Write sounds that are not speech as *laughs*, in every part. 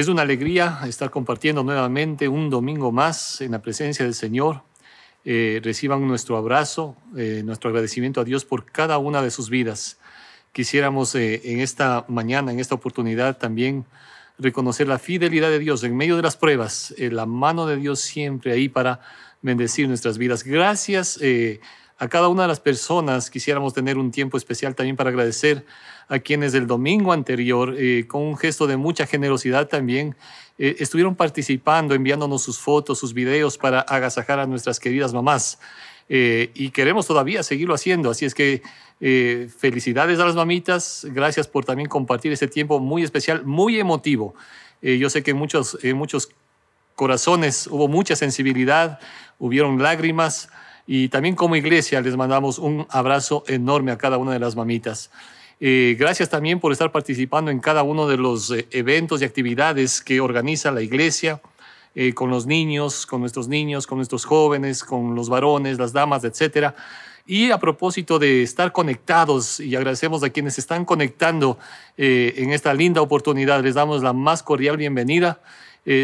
Es una alegría estar compartiendo nuevamente un domingo más en la presencia del Señor. Eh, reciban nuestro abrazo, eh, nuestro agradecimiento a Dios por cada una de sus vidas. Quisiéramos eh, en esta mañana, en esta oportunidad también reconocer la fidelidad de Dios en medio de las pruebas, la mano de Dios siempre ahí para bendecir nuestras vidas. Gracias a cada una de las personas. Quisiéramos tener un tiempo especial también para agradecer a quienes del domingo anterior, eh, con un gesto de mucha generosidad también, eh, estuvieron participando, enviándonos sus fotos, sus videos para agasajar a nuestras queridas mamás. Eh, y queremos todavía seguirlo haciendo. Así es que felicidades a las mamitas. Gracias por también compartir este tiempo muy especial, muy emotivo. yo sé que en muchos, en muchos corazones hubo mucha sensibilidad, hubieron lágrimas. Y también como iglesia les mandamos un abrazo enorme a cada una de las mamitas. Eh, gracias también por estar participando en cada uno de los eh, eventos y actividades que organiza la iglesia, eh, con los niños, con nuestros niños, con nuestros jóvenes, con los varones, las damas, etc. Y a propósito de estar conectados, y agradecemos a quienes están conectando en esta linda oportunidad, les damos la más cordial bienvenida.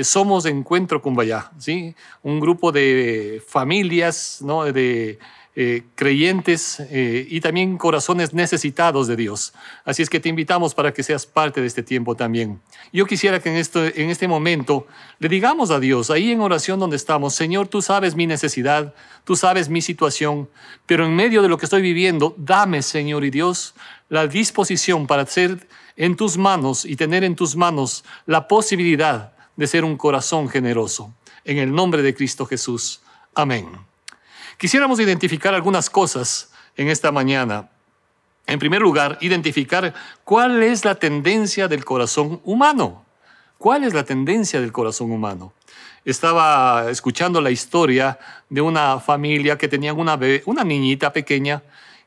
Somos Encuentro Cumbayá, ¿sí? un grupo de familias, ¿no? de eh, creyentes eh, y también corazones necesitados de Dios. Así es que te invitamos para que seas parte de este tiempo también. Yo quisiera que en, esto, en este momento le digamos a Dios, ahí en oración donde estamos, Señor, tú sabes mi necesidad, tú sabes mi situación, pero en medio de lo que estoy viviendo, dame, Señor y Dios, la disposición para ser en tus manos y tener en tus manos la posibilidad de ser un corazón generoso. En el nombre de Cristo Jesús. Amén. Quisiéramos identificar algunas cosas en esta mañana. En primer lugar, identificar cuál es la tendencia del corazón humano. ¿Cuál es la tendencia del corazón humano? Estaba escuchando la historia de una familia que tenía una, una niñita pequeña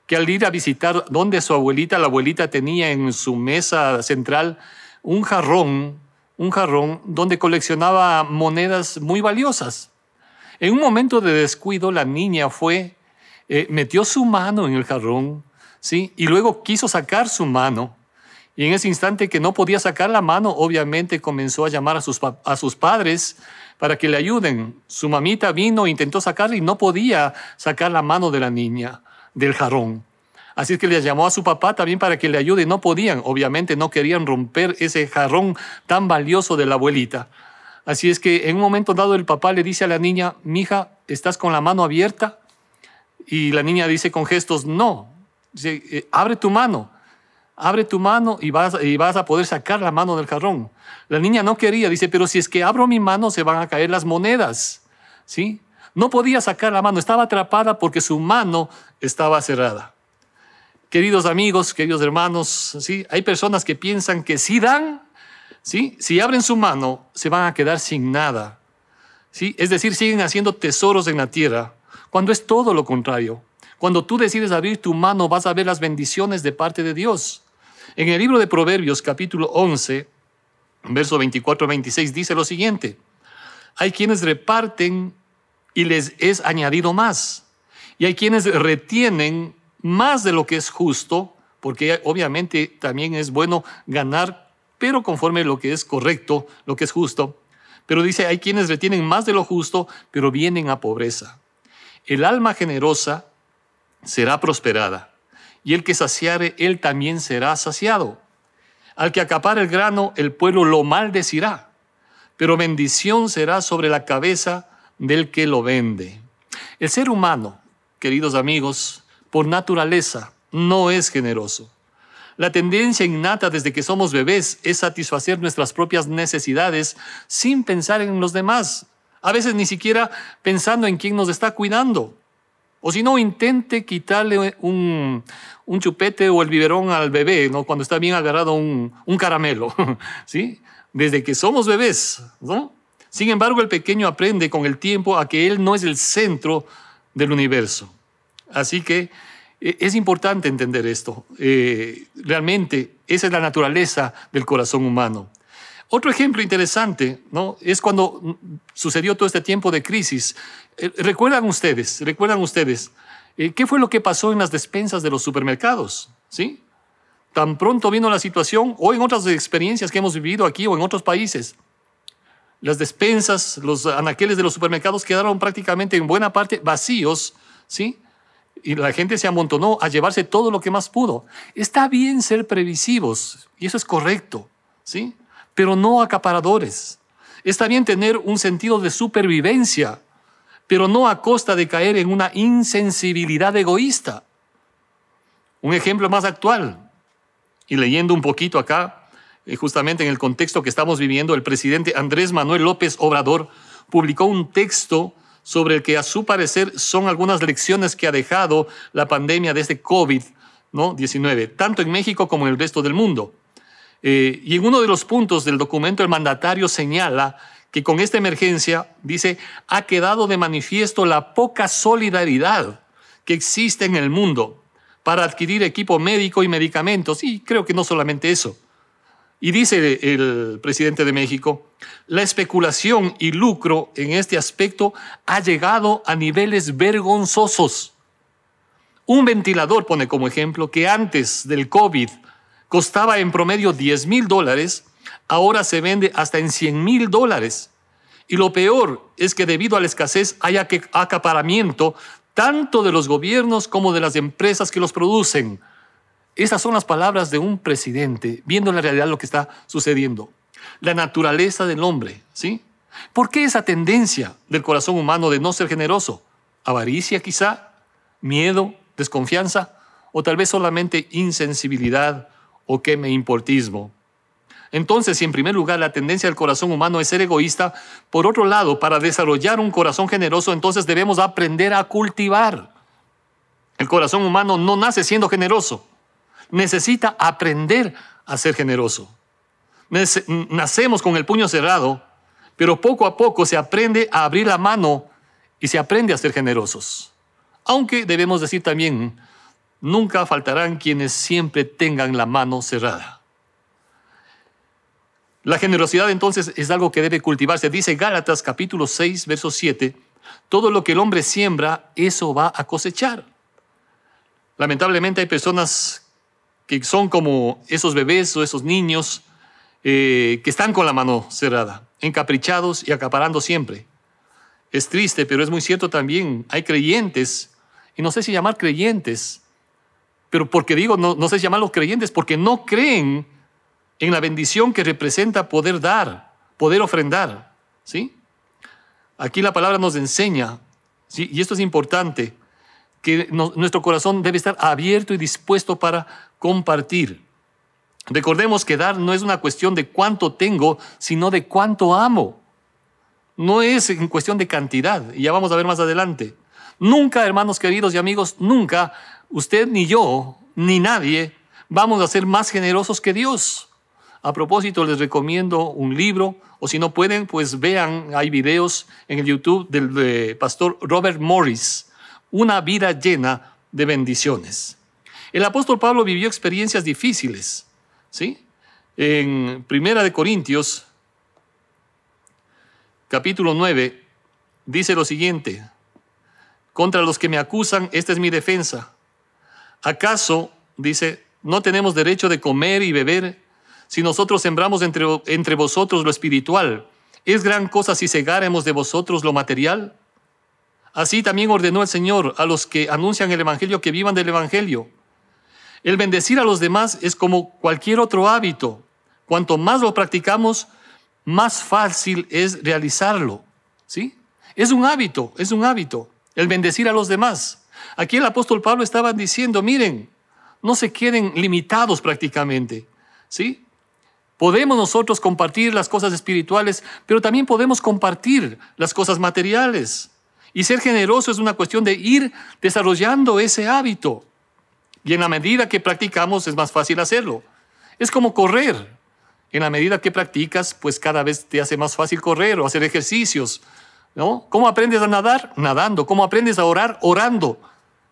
que al ir a visitar donde su abuelita, la abuelita tenía en su mesa central un jarrón, un jarrón donde coleccionaba monedas muy valiosas. En un momento de descuido, la niña fue, eh, metió su mano en el jarrón, ¿sí? Y luego quiso sacar su mano. Y en ese instante que no podía sacar la mano, obviamente comenzó a llamar a sus, a sus padres para que le ayuden. Su mamita vino, intentó sacarla y no podía sacar la mano de la niña del jarrón. Así es que le llamó a su papá también para que le ayude. No podían, obviamente no querían romper ese jarrón tan valioso de la abuelita. Así es que en un momento dado el papá le dice a la niña, mija, ¿estás con la mano abierta? Y la niña dice con gestos, no, dice, eh, abre tu mano, abre tu mano y vas, y vas a poder sacar la mano del jarrón. La niña no quería, dice, pero si es que abro mi mano se van a caer las monedas, ¿sí? No podía sacar la mano, estaba atrapada porque su mano estaba cerrada. Queridos amigos, queridos hermanos, ¿sí? hay personas que piensan que sí dan, ¿sí? Si abren su mano, se van a quedar sin nada. ¿sí? Es decir, siguen haciendo tesoros en la tierra, cuando es todo lo contrario. Cuando tú decides abrir tu mano, vas a ver las bendiciones de parte de Dios. En el libro de Proverbios, capítulo 11, verso 24 26, dice lo siguiente. Hay quienes reparten y les es añadido más. Y hay quienes retienen más de lo que es justo, porque obviamente también es bueno ganar pero conforme lo que es correcto, lo que es justo. Pero dice, hay quienes retienen más de lo justo, pero vienen a pobreza. El alma generosa será prosperada, y el que saciare, él también será saciado. Al que acapare el grano, el pueblo lo maldecirá, pero bendición será sobre la cabeza del que lo vende. El ser humano, queridos amigos, por naturaleza, no es generoso. La tendencia innata desde que somos bebés es satisfacer nuestras propias necesidades sin pensar en los demás. A veces ni siquiera pensando en quién nos está cuidando. O si no, intente quitarle un, chupete o el biberón al bebé. Cuando está bien agarrado un, un caramelo, *laughs* ¿sí? Desde que somos bebés. Sin embargo, el pequeño aprende con el tiempo a que él no es el centro del universo. Así que eh, es importante entender esto. Eh, realmente, esa es la naturaleza del corazón humano. Otro ejemplo interesante ¿no? es cuando sucedió todo este tiempo de crisis. Eh, ¿Recuerdan ustedes? ¿Recuerdan ustedes? ¿Qué fue lo que pasó en las despensas de los supermercados? ¿Sí? Tan pronto vino la situación, o en otras experiencias que hemos vivido aquí o en otros países, las despensas, los anaqueles de los supermercados quedaron prácticamente en buena parte vacíos, ¿sí? Y la gente se amontonó a llevarse todo lo que más pudo. Está bien ser previsivos, y eso es correcto, ¿sí? Pero no acaparadores. Está bien tener un sentido de supervivencia, pero no a costa de caer en una insensibilidad egoísta. Un ejemplo más actual, y leyendo un poquito acá, eh, justamente en el contexto que estamos viviendo, el presidente Andrés Manuel López Obrador publicó un texto sobre el que a su parecer son algunas lecciones que ha dejado la pandemia de este COVID-19, tanto en México como en el resto del mundo. Eh, y en uno de los puntos del documento el mandatario señala que con esta emergencia, dice, ha quedado de manifiesto la poca solidaridad que existe en el mundo para adquirir equipo médico y medicamentos. Y creo que no solamente eso y dice el presidente de México, la especulación y lucro en este aspecto ha llegado a niveles vergonzosos. Un ventilador, pone como ejemplo, que antes del COVID costaba en promedio 10 mil dólares, ahora se vende hasta en 100 mil dólares. Y lo peor es que debido a la escasez hay acaparamiento tanto de los gobiernos como de las empresas que los producen. Estas son las palabras de un presidente viendo en la realidad lo que está sucediendo. La naturaleza del hombre, ¿sí? ¿Por qué esa tendencia del corazón humano de no ser generoso? ¿Avaricia quizá? ¿Miedo? ¿Desconfianza? ¿O tal vez solamente insensibilidad o que me importismo? Entonces, si en primer lugar la tendencia del corazón humano es ser egoísta, por otro lado, para desarrollar un corazón generoso, entonces debemos aprender a cultivar. El corazón humano no nace siendo generoso necesita aprender a ser generoso. Nacemos con el puño cerrado, pero poco a poco se aprende a abrir la mano y se aprende a ser generosos. Aunque debemos decir también, nunca faltarán quienes siempre tengan la mano cerrada. La generosidad entonces es algo que debe cultivarse. Dice Gálatas capítulo 6, verso 7, todo lo que el hombre siembra, eso va a cosechar. Lamentablemente hay personas que son como esos bebés o esos niños eh, que están con la mano cerrada, encaprichados y acaparando siempre. Es triste, pero es muy cierto también. Hay creyentes, y no sé si llamar creyentes, pero porque digo, no, no sé si llamarlos creyentes, porque no creen en la bendición que representa poder dar, poder ofrendar. ¿sí? Aquí la palabra nos enseña, ¿sí? y esto es importante, que nuestro corazón debe estar abierto y dispuesto para compartir. Recordemos que dar no es una cuestión de cuánto tengo, sino de cuánto amo. No es en cuestión de cantidad, y ya vamos a ver más adelante. Nunca, hermanos queridos y amigos, nunca usted ni yo, ni nadie, vamos a ser más generosos que Dios. A propósito, les recomiendo un libro, o si no pueden, pues vean, hay videos en el YouTube del pastor Robert Morris una vida llena de bendiciones. El apóstol Pablo vivió experiencias difíciles, ¿sí? En Primera de Corintios, capítulo 9, dice lo siguiente: Contra los que me acusan, esta es mi defensa. ¿Acaso, dice, no tenemos derecho de comer y beber si nosotros sembramos entre, entre vosotros lo espiritual? ¿Es gran cosa si cegáremos de vosotros lo material? Así también ordenó el Señor a los que anuncian el Evangelio que vivan del Evangelio. El bendecir a los demás es como cualquier otro hábito. Cuanto más lo practicamos, más fácil es realizarlo. ¿Sí? Es un hábito, es un hábito, el bendecir a los demás. Aquí el apóstol Pablo estaba diciendo, miren, no se queden limitados prácticamente. ¿Sí? Podemos nosotros compartir las cosas espirituales, pero también podemos compartir las cosas materiales. Y ser generoso es una cuestión de ir desarrollando ese hábito. Y en la medida que practicamos es más fácil hacerlo. Es como correr. En la medida que practicas, pues cada vez te hace más fácil correr o hacer ejercicios. ¿no? ¿Cómo aprendes a nadar? Nadando. ¿Cómo aprendes a orar? Orando.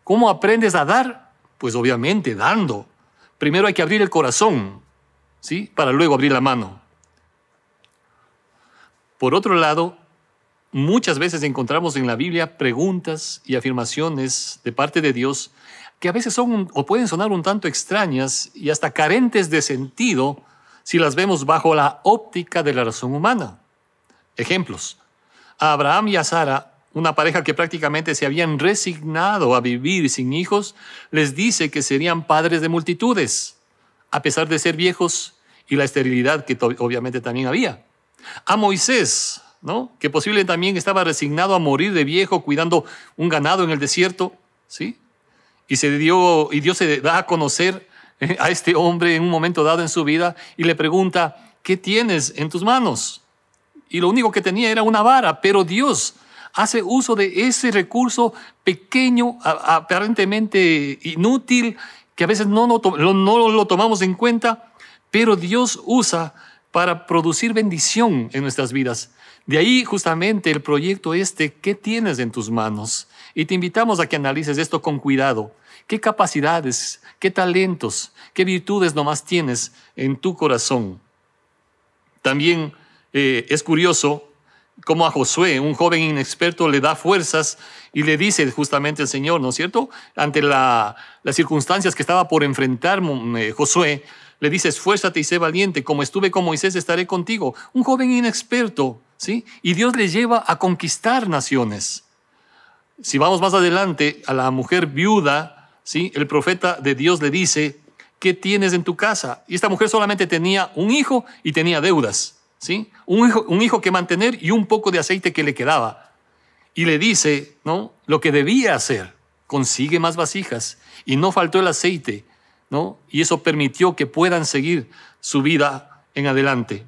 ¿Cómo aprendes a dar? Pues obviamente dando. Primero hay que abrir el corazón, ¿sí? Para luego abrir la mano. Por otro lado, Muchas veces encontramos en la Biblia preguntas y afirmaciones de parte de Dios que a veces son o pueden sonar un tanto extrañas y hasta carentes de sentido si las vemos bajo la óptica de la razón humana. Ejemplos. A Abraham y a Sara, una pareja que prácticamente se habían resignado a vivir sin hijos, les dice que serían padres de multitudes, a pesar de ser viejos y la esterilidad que obviamente también había. A Moisés, ¿no? que posiblemente también estaba resignado a morir de viejo cuidando un ganado en el desierto, ¿sí? Y, se dio, y Dios se da a conocer eh, a este hombre en un momento dado en su vida y le pregunta, ¿qué tienes en tus manos? Y lo único que tenía era una vara, pero Dios hace uso de ese recurso pequeño, aparentemente inútil, que a veces no, no, no lo tomamos en cuenta, pero Dios usa para producir bendición en nuestras vidas. De ahí justamente el proyecto este, ¿qué tienes en tus manos? Y te invitamos a que analices esto con cuidado. ¿Qué capacidades, qué talentos, qué virtudes nomás tienes en tu corazón? También eh, es curioso cómo a Josué, un joven inexperto, le da fuerzas y le dice justamente el Señor, ¿no es cierto? Ante las circunstancias que estaba por enfrentar mm, eh, Josué, le dice, esfuérzate y sé valiente, como estuve con Moisés, estaré contigo. Un joven inexperto, ¿sí? Y Dios le lleva a conquistar naciones. Si vamos más adelante, a la mujer viuda, ¿sí? El profeta de Dios le dice, ¿qué tienes en tu casa? Y esta mujer solamente tenía un hijo y tenía deudas. ¿sí? Un hijo, un hijo que mantener y un poco de aceite que le quedaba. Y le dice, ¿no? Lo que debía hacer, consigue más vasijas y no faltó el aceite, Y eso permitió que puedan seguir su vida en adelante.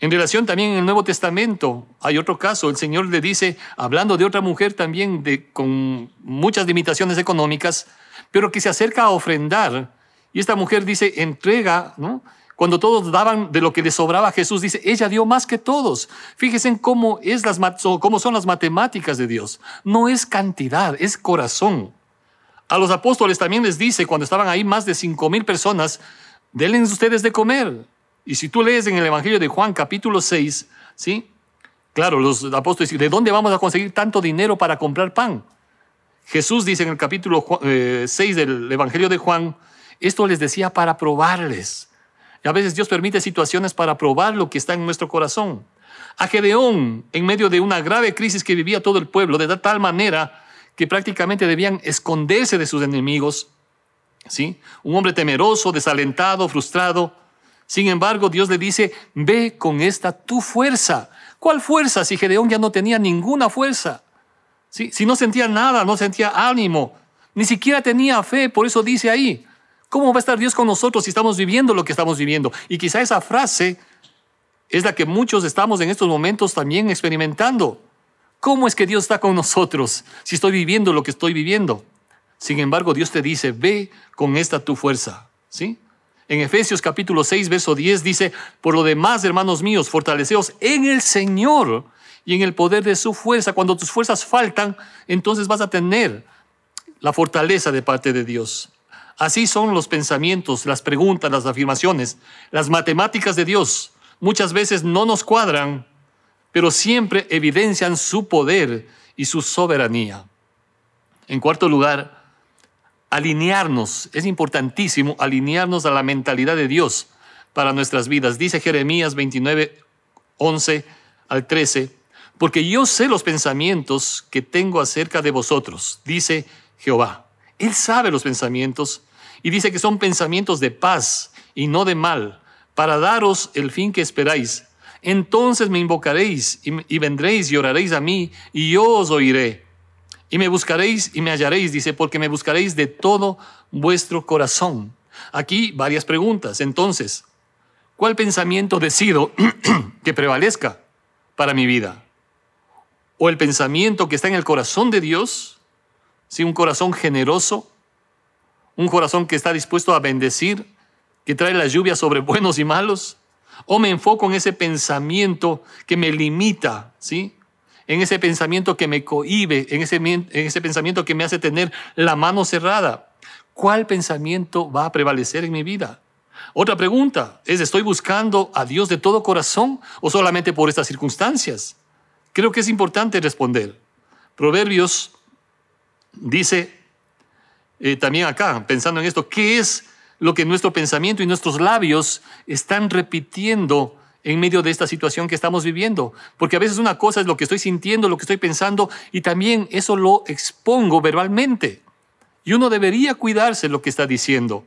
En relación también en el Nuevo Testamento hay otro caso, el Señor le dice, hablando de otra mujer también de, con muchas limitaciones económicas, pero que se acerca a ofrendar. Y esta mujer dice, entrega. Cuando todos daban de lo que les sobraba, Jesús dice, ella dio más que todos. Fíjense en cómo son las matemáticas de Dios. No es cantidad, es corazón. A los apóstoles también les dice, cuando estaban ahí más de cinco mil personas, denle ustedes de comer. Y si tú lees en el Evangelio de Juan capítulo 6, ¿sí? Claro, los apóstoles dicen, ¿de dónde vamos a conseguir tanto dinero para comprar pan? Jesús dice en el capítulo 6 eh, del Evangelio de Juan, esto les decía para probarles y a veces Dios permite situaciones para probar lo que está en nuestro corazón. A Gedeón, en medio de una grave crisis que vivía todo el pueblo, de tal manera que prácticamente debían esconderse de sus enemigos, ¿sí? Un hombre temeroso, desalentado, frustrado. Sin embargo, Dios le dice, ve con esta tu fuerza. ¿Cuál fuerza si Gedeón ya no tenía ninguna fuerza? ¿Sí? Si no sentía nada, no sentía ánimo, ni siquiera tenía fe, por eso dice ahí, ¿Cómo va a estar Dios con nosotros si estamos viviendo lo que estamos viviendo? Y quizá esa frase es la que muchos estamos en estos momentos también experimentando. ¿Cómo es que Dios está con nosotros si estoy viviendo lo que estoy viviendo? Sin embargo, Dios te dice, ve con esta tu fuerza. ¿Sí? En Efesios capítulo 6, verso 10 dice, por lo demás, hermanos míos, fortaleceos en el Señor y en el poder de su fuerza. Cuando tus fuerzas faltan, entonces vas a tener la fortaleza de parte de Dios. Así son los pensamientos, las preguntas, las afirmaciones, las matemáticas de Dios. Muchas veces no nos cuadran, pero siempre evidencian su poder y su soberanía. En cuarto lugar, alinearnos. Es importantísimo alinearnos a la mentalidad de Dios para nuestras vidas. Dice Jeremías 29, 11 al 13, porque yo sé los pensamientos que tengo acerca de vosotros, dice Jehová. Él sabe los pensamientos y dice que son pensamientos de paz y no de mal, para daros el fin que esperáis. Entonces me invocaréis y, vendréis y oraréis a mí, y yo os oiré. Y me buscaréis y me hallaréis, dice, porque me buscaréis de todo vuestro corazón. Aquí varias preguntas. Entonces, ¿cuál pensamiento decido *clears throat* que prevalezca para mi vida? ¿O el pensamiento que está en el corazón de Dios? ¿Sí? Un corazón generoso, un corazón que está dispuesto a bendecir, que trae la lluvia sobre buenos y malos, o me enfoco en ese pensamiento que me limita, ¿sí? En ese pensamiento que me cohibe, en ese, en ese pensamiento que me hace tener la mano cerrada. ¿Cuál pensamiento va a prevalecer en mi vida? Otra pregunta es, ¿estoy buscando a Dios de todo corazón o solamente por estas circunstancias? Creo que es importante responder. Proverbios dice eh, también acá, pensando en esto, ¿qué es lo que nuestro pensamiento y nuestros labios están repitiendo en medio de esta situación que estamos viviendo. Porque a veces una cosa es lo que estoy sintiendo, lo que estoy pensando, y también eso lo expongo verbalmente. Y uno debería cuidarse lo que está diciendo.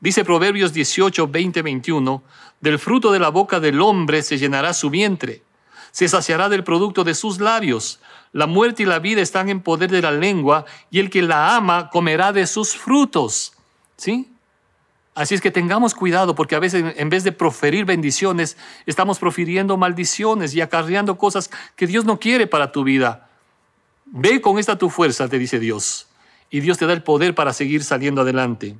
Dice Proverbios 18, 20, 21, del fruto de la boca del hombre se llenará su vientre, se saciará del producto de sus labios. La muerte y la vida están en poder de la lengua, y el que la ama comerá de sus frutos. ¿Sí? Así es que tengamos cuidado porque a veces en vez de proferir bendiciones, estamos profiriendo maldiciones y acarreando cosas que Dios no quiere para tu vida. Ve con esta tu fuerza, te dice Dios, y Dios te da el poder para seguir saliendo adelante.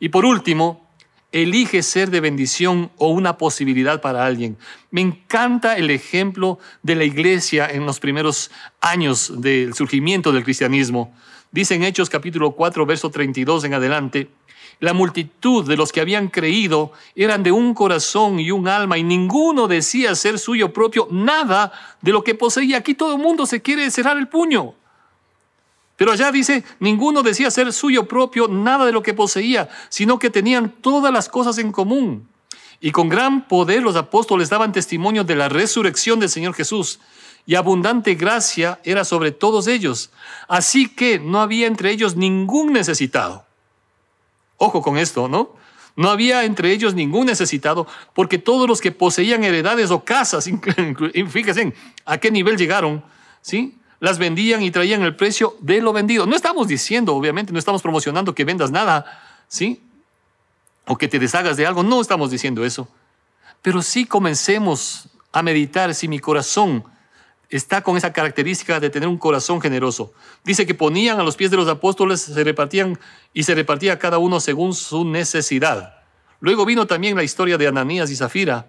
Y por último, elige ser de bendición o una posibilidad para alguien. Me encanta el ejemplo de la iglesia en los primeros años del surgimiento del cristianismo. Dice en Hechos capítulo 4, verso 32 en adelante, la multitud de los que habían creído eran de un corazón y un alma y ninguno decía ser suyo propio nada de lo que poseía. Aquí todo el mundo se quiere cerrar el puño. Pero allá dice, ninguno decía ser suyo propio nada de lo que poseía, sino que tenían todas las cosas en común. Y con gran poder los apóstoles daban testimonio de la resurrección del Señor Jesús, y abundante gracia era sobre todos ellos. Así que no había entre ellos ningún necesitado. Ojo con esto, ¿no? No había entre ellos ningún necesitado, porque todos los que poseían heredades o casas, *laughs* fíjense a qué nivel llegaron, ¿sí? las vendían y traían el precio de lo vendido. No estamos diciendo, obviamente, no estamos promocionando que vendas nada, ¿sí? O que te deshagas de algo, no estamos diciendo eso. Pero sí comencemos a meditar si mi corazón está con esa característica de tener un corazón generoso. Dice que ponían a los pies de los apóstoles, se repartían y se repartía cada uno según su necesidad. Luego vino también la historia de Ananías y Zafira,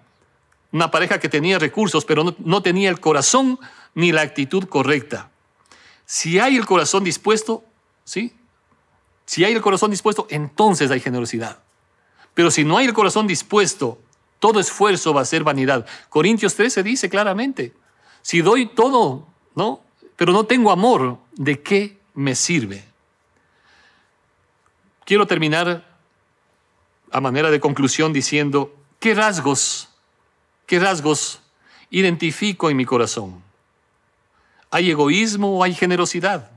una pareja que tenía recursos, pero no, no tenía el corazón ni la actitud correcta. Si hay el corazón dispuesto, ¿sí? Si hay el corazón dispuesto, entonces hay generosidad. Pero si no hay el corazón dispuesto, todo esfuerzo va a ser vanidad. Corintios 13 dice claramente, si doy todo, ¿no? Pero no tengo amor, ¿de qué me sirve? Quiero terminar a manera de conclusión diciendo, ¿qué rasgos, qué rasgos identifico en mi corazón? ¿Hay egoísmo o hay generosidad?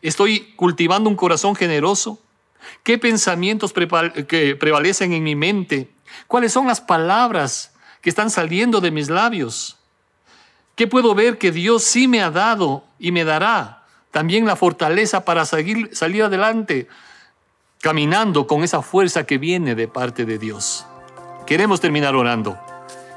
¿Estoy cultivando un corazón generoso? ¿Qué pensamientos que prevalecen en mi mente? ¿Cuáles son las palabras que están saliendo de mis labios? ¿Qué puedo ver que Dios sí me ha dado y me dará? También la fortaleza para seguir, salir adelante, caminando con esa fuerza que viene de parte de Dios. Queremos terminar orando.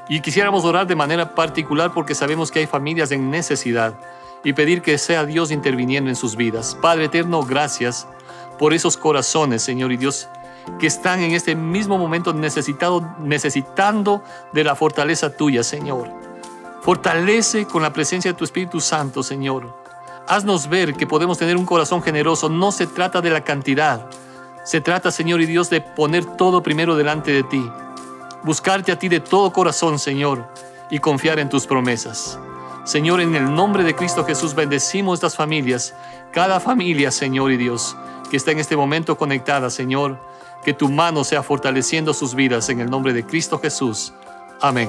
Y quisiéramos orar de manera particular porque sabemos que hay familias en necesidad y pedir que sea Dios interviniendo en sus vidas. Padre eterno, gracias por esos corazones, Señor y Dios, que están en este mismo momento necesitado, necesitando de la fortaleza tuya, Señor. Fortalece con la presencia de tu Espíritu Santo, Señor. Haznos ver que podemos tener un corazón generoso. No se trata de la cantidad. Se trata, Señor y Dios, de poner todo primero delante de ti. Buscarte a ti de todo corazón, Señor, y confiar en tus promesas. Señor, en el nombre de Cristo Jesús bendecimos estas familias, cada familia, Señor y Dios, que está en este momento conectada, Señor, que tu mano sea fortaleciendo sus vidas en el nombre de Cristo Jesús. Amén.